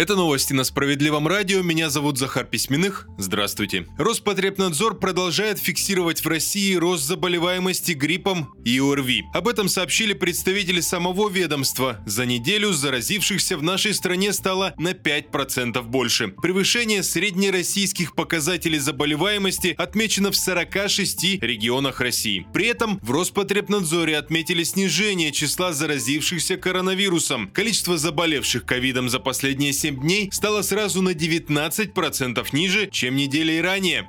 Это новости на Справедливом радио. Меня зовут Захар Письменных. Здравствуйте. Роспотребнадзор продолжает фиксировать в России рост заболеваемости гриппом и ОРВИ. Об этом сообщили представители самого ведомства. За неделю заразившихся в нашей стране стало на 5% больше. Превышение среднероссийских показателей заболеваемости отмечено в 46 регионах России. При этом в Роспотребнадзоре отметили снижение числа заразившихся коронавирусом. Количество заболевших ковидом за последние 7 дней стало сразу на 19% ниже, чем неделей ранее.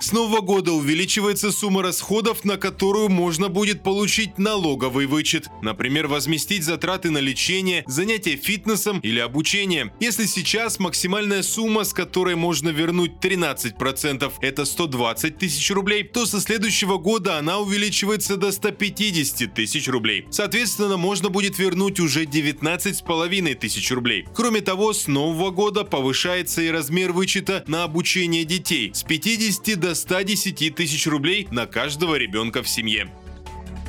С нового года увеличивается сумма расходов, на которую можно будет получить налоговый вычет. Например, возместить затраты на лечение, занятия фитнесом или обучение. Если сейчас максимальная сумма, с которой можно вернуть 13%, это 120 тысяч рублей, то со следующего года она увеличивается до 150 тысяч рублей. Соответственно, можно будет вернуть уже 19,5 тысяч рублей. Кроме того, с нового года повышается и размер вычета на обучение детей с 50 до до 110 тысяч рублей на каждого ребенка в семье.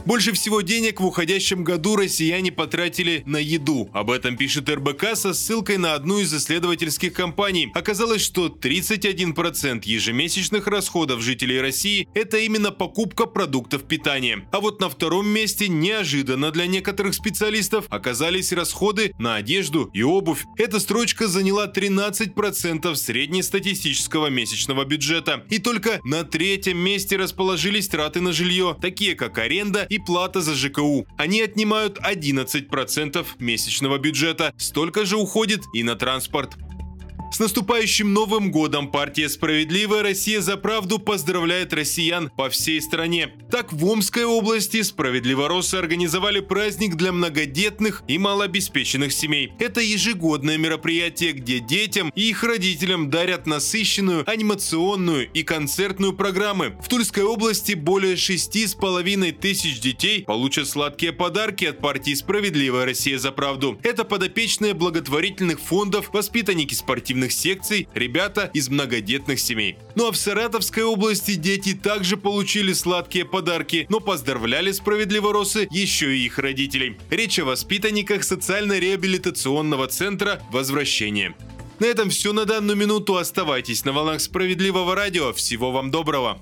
Больше всего денег в уходящем году россияне потратили на еду. Об этом пишет РБК со ссылкой на одну из исследовательских компаний. Оказалось, что 31% ежемесячных расходов жителей России – это именно покупка продуктов питания. А вот на втором месте неожиданно для некоторых специалистов оказались расходы на одежду и обувь. Эта строчка заняла 13% среднестатистического месячного бюджета. И только на третьем месте расположились траты на жилье, такие как аренда и плата за ЖКУ. Они отнимают 11% месячного бюджета. Столько же уходит и на транспорт. С наступающим Новым годом партия «Справедливая Россия за правду» поздравляет россиян по всей стране. Так, в Омской области справедливоросы организовали праздник для многодетных и малообеспеченных семей. Это ежегодное мероприятие, где детям и их родителям дарят насыщенную анимационную и концертную программы. В Тульской области более шести с половиной тысяч детей получат сладкие подарки от партии «Справедливая Россия за правду». Это подопечные благотворительных фондов, воспитанники спортивных спортивных секций ребята из многодетных семей. Ну а в Саратовской области дети также получили сладкие подарки, но поздравляли справедливоросы еще и их родителей. Речь о воспитанниках социально-реабилитационного центра «Возвращение». На этом все на данную минуту. Оставайтесь на волнах справедливого радио. Всего вам доброго.